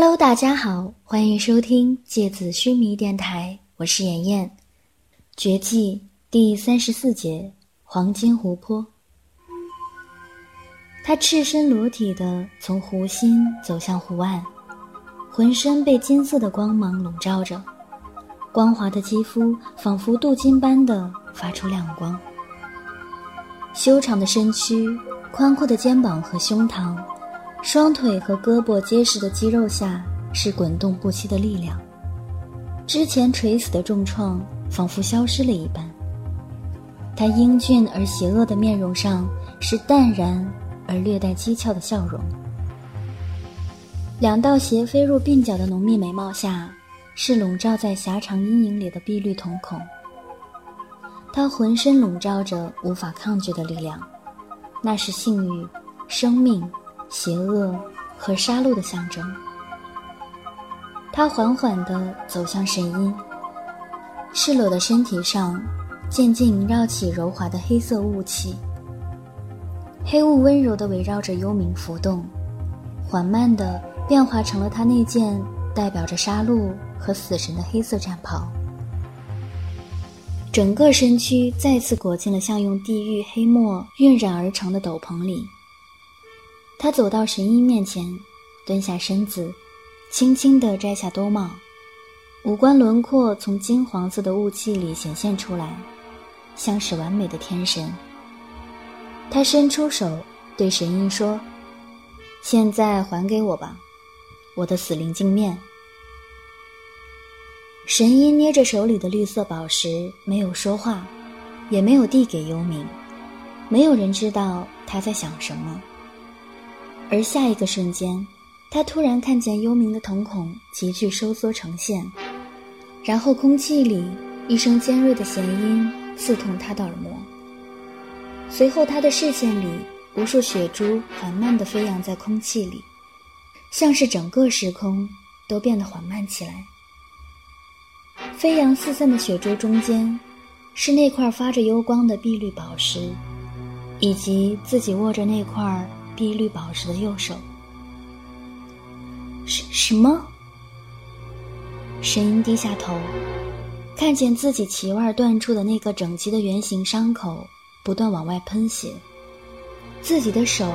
Hello，大家好，欢迎收听芥子须弥电台，我是妍妍。绝技第三十四节，黄金湖泊。他赤身裸体的从湖心走向湖岸，浑身被金色的光芒笼罩着，光滑的肌肤仿佛镀金般的发出亮光。修长的身躯，宽阔的肩膀和胸膛。双腿和胳膊结实的肌肉下是滚动不息的力量，之前垂死的重创仿佛消失了一般。他英俊而邪恶的面容上是淡然而略带讥诮的笑容，两道斜飞入鬓角的浓密眉毛下是笼罩在狭长阴影里的碧绿瞳孔。他浑身笼罩着无法抗拒的力量，那是性欲、生命。邪恶和杀戮的象征。他缓缓地走向神音，赤裸的身体上渐渐萦绕起柔滑的黑色雾气。黑雾温柔地围绕着幽冥浮动，缓慢地变化成了他那件代表着杀戮和死神的黑色战袍。整个身躯再次裹进了像用地狱黑墨晕染而成的斗篷里。他走到神鹰面前，蹲下身子，轻轻地摘下兜帽，五官轮廓从金黄色的雾气里显现出来，像是完美的天神。他伸出手对神鹰说：“现在还给我吧，我的死灵镜面。”神鹰捏着手里的绿色宝石，没有说话，也没有递给幽冥。没有人知道他在想什么。而下一个瞬间，他突然看见幽冥的瞳孔急剧收缩成线，然后空气里一声尖锐的弦音刺痛他的耳膜。随后，他的视线里无数血珠缓慢地飞扬在空气里，像是整个时空都变得缓慢起来。飞扬四散的血珠中间，是那块发着幽光的碧绿宝石，以及自己握着那块。碧绿宝石的右手，什什么？神鹰低下头，看见自己脐腕断处的那个整齐的圆形伤口不断往外喷血，自己的手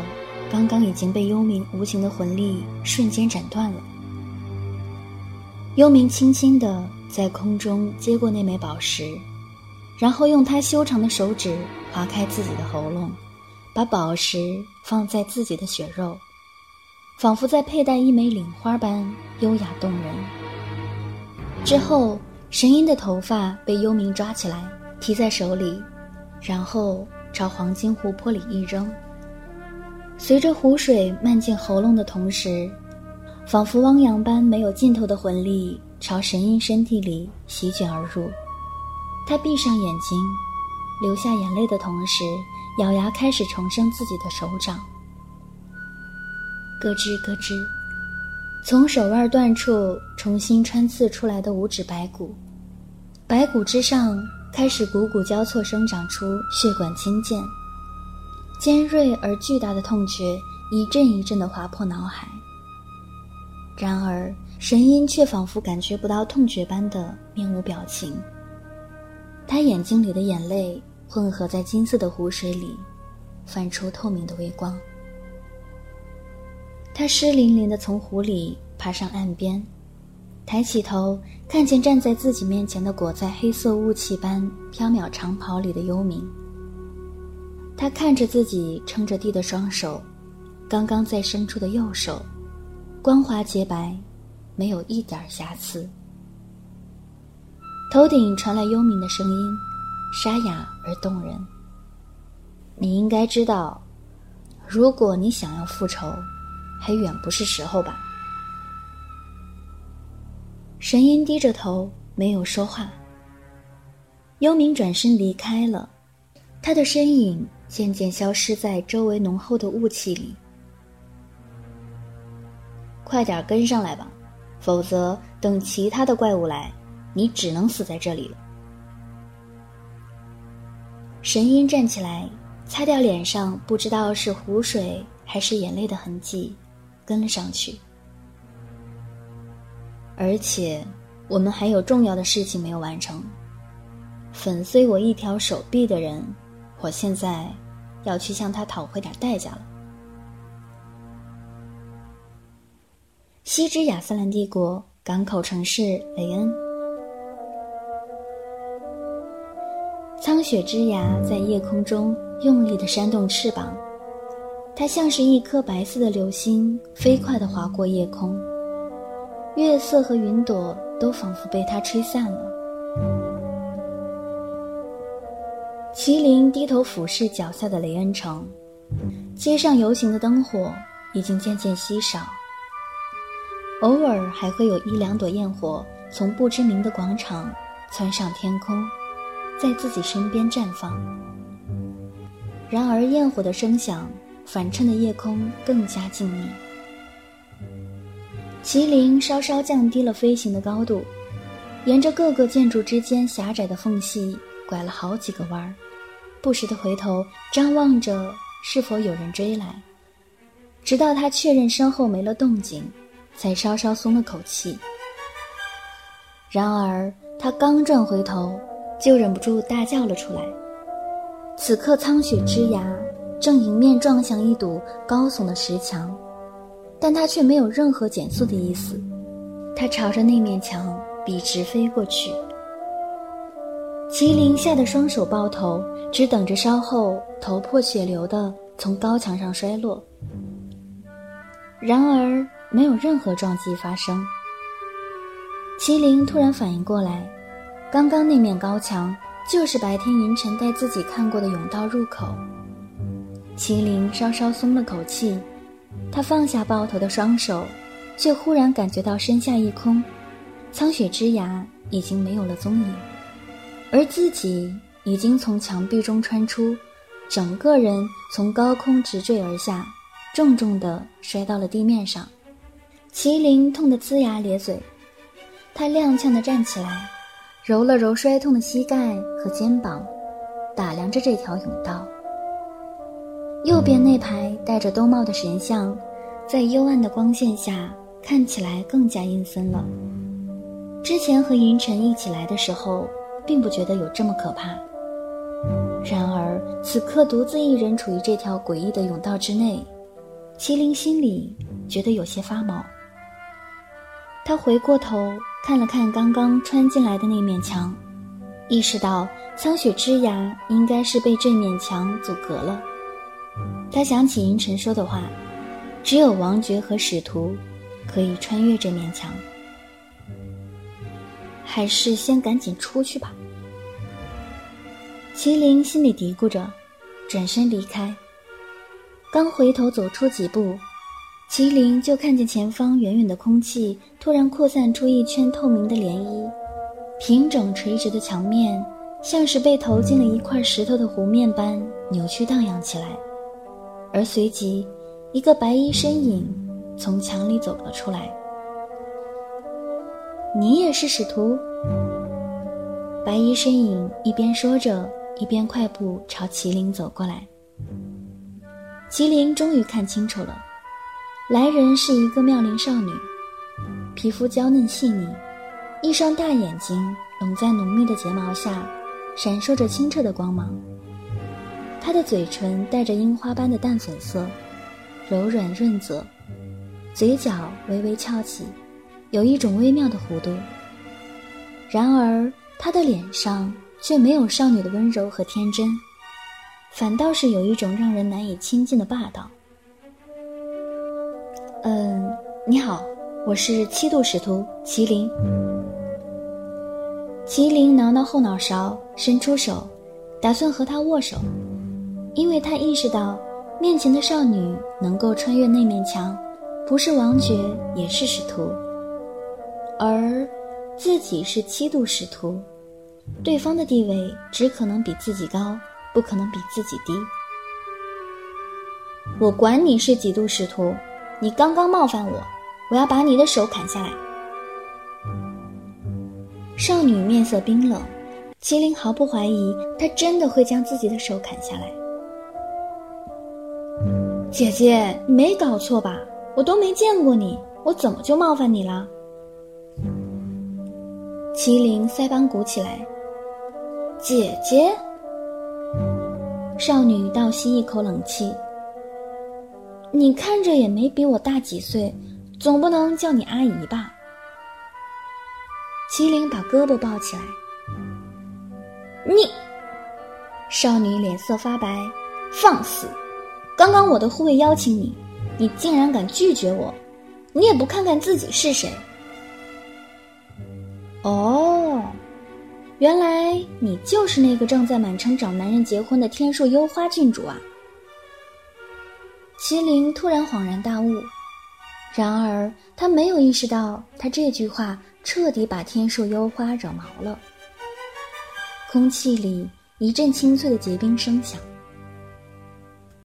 刚刚已经被幽冥无情的魂力瞬间斩断了。幽冥轻轻地在空中接过那枚宝石，然后用他修长的手指划开自己的喉咙。把宝石放在自己的血肉，仿佛在佩戴一枚领花般优雅动人。之后，神鹰的头发被幽冥抓起来，提在手里，然后朝黄金湖泊里一扔。随着湖水漫进喉咙的同时，仿佛汪洋般没有尽头的魂力朝神鹰身体里席卷而入。他闭上眼睛，流下眼泪的同时。咬牙开始重生自己的手掌，咯吱咯吱，从手腕断处重新穿刺出来的五指白骨，白骨之上开始汩汩交错生长出血管青剑，尖锐而巨大的痛觉一阵一阵的划破脑海。然而神鹰却仿佛感觉不到痛觉般的面无表情，他眼睛里的眼泪。混合在金色的湖水里，泛出透明的微光。他湿淋淋的从湖里爬上岸边，抬起头，看见站在自己面前的裹在黑色雾气般飘渺长袍里的幽冥。他看着自己撑着地的双手，刚刚在伸出的右手，光滑洁白，没有一点瑕疵。头顶传来幽冥的声音。沙哑而动人。你应该知道，如果你想要复仇，还远不是时候吧？神鹰低着头，没有说话。幽冥转身离开了，他的身影渐渐消失在周围浓厚的雾气里。快点跟上来吧，否则等其他的怪物来，你只能死在这里了。神鹰站起来，擦掉脸上不知道是湖水还是眼泪的痕迹，跟了上去。而且我们还有重要的事情没有完成。粉碎我一条手臂的人，我现在要去向他讨回点代价了。西之亚瑟兰帝国港口城市雷恩，苍雪之牙在夜空中用力的扇动翅膀，它像是一颗白色的流星，飞快的划过夜空。月色和云朵都仿佛被它吹散了。麒麟低头俯视脚下的雷恩城，街上游行的灯火已经渐渐稀少，偶尔还会有一两朵焰火从不知名的广场窜上天空，在自己身边绽放。然而，焰火的声响反衬的夜空更加静谧。麒麟稍稍降低了飞行的高度，沿着各个建筑之间狭窄的缝隙拐了好几个弯儿。不时的回头张望着，是否有人追来，直到他确认身后没了动静，才稍稍松了口气。然而他刚转回头，就忍不住大叫了出来。此刻苍雪之牙正迎面撞向一堵高耸的石墙，但他却没有任何减速的意思，他朝着那面墙笔直飞过去。麒麟吓得双手抱头，只等着稍后头破血流的从高墙上摔落。然而没有任何撞击发生。麒麟突然反应过来，刚刚那面高墙就是白天银尘带自己看过的甬道入口。麒麟稍稍松了口气，他放下抱头的双手，却忽然感觉到身下一空，苍雪之牙已经没有了踪影。而自己已经从墙壁中穿出，整个人从高空直坠而下，重重地摔到了地面上。麒麟痛得龇牙咧嘴，他踉跄地站起来，揉了揉摔痛的膝盖和肩膀，打量着这条甬道。右边那排戴着兜帽的神像，在幽暗的光线下看起来更加阴森了。之前和银尘一起来的时候。并不觉得有这么可怕。然而此刻独自一人处于这条诡异的甬道之内，麒麟心里觉得有些发毛。他回过头看了看刚刚穿进来的那面墙，意识到苍雪之牙应该是被这面墙阻隔了。他想起银尘说的话：“只有王爵和使徒可以穿越这面墙。”还是先赶紧出去吧。麒麟心里嘀咕着，转身离开。刚回头走出几步，麒麟就看见前方远远的空气突然扩散出一圈透明的涟漪，平整垂直的墙面像是被投进了一块石头的湖面般扭曲荡漾起来，而随即，一个白衣身影从墙里走了出来。你也是使徒。白衣身影一边说着，一边快步朝麒麟走过来。麒麟终于看清楚了，来人是一个妙龄少女，皮肤娇嫩细腻，一双大眼睛拢在浓密的睫毛下，闪烁着清澈的光芒。她的嘴唇带着樱花般的淡粉色，柔软润泽，嘴角微微翘起。有一种微妙的弧度，然而她的脸上却没有少女的温柔和天真，反倒是有一种让人难以亲近的霸道。嗯，你好，我是七度使徒麒麟。麒麟挠挠后脑勺，伸出手，打算和他握手，因为他意识到面前的少女能够穿越那面墙，不是王爵也是使徒。而自己是七度使徒，对方的地位只可能比自己高，不可能比自己低。我管你是几度使徒，你刚刚冒犯我，我要把你的手砍下来。少女面色冰冷，麒麟毫不怀疑，她真的会将自己的手砍下来。姐姐，你没搞错吧？我都没见过你，我怎么就冒犯你了？麒麟腮帮鼓起来。姐姐，少女倒吸一口冷气。你看着也没比我大几岁，总不能叫你阿姨吧？麒麟把胳膊抱起来。你，少女脸色发白，放肆！刚刚我的护卫邀请你，你竟然敢拒绝我，你也不看看自己是谁？哦，原来你就是那个正在满城找男人结婚的天树幽花郡主啊！麒麟突然恍然大悟，然而他没有意识到，他这句话彻底把天树幽花惹毛了。空气里一阵清脆的结冰声响。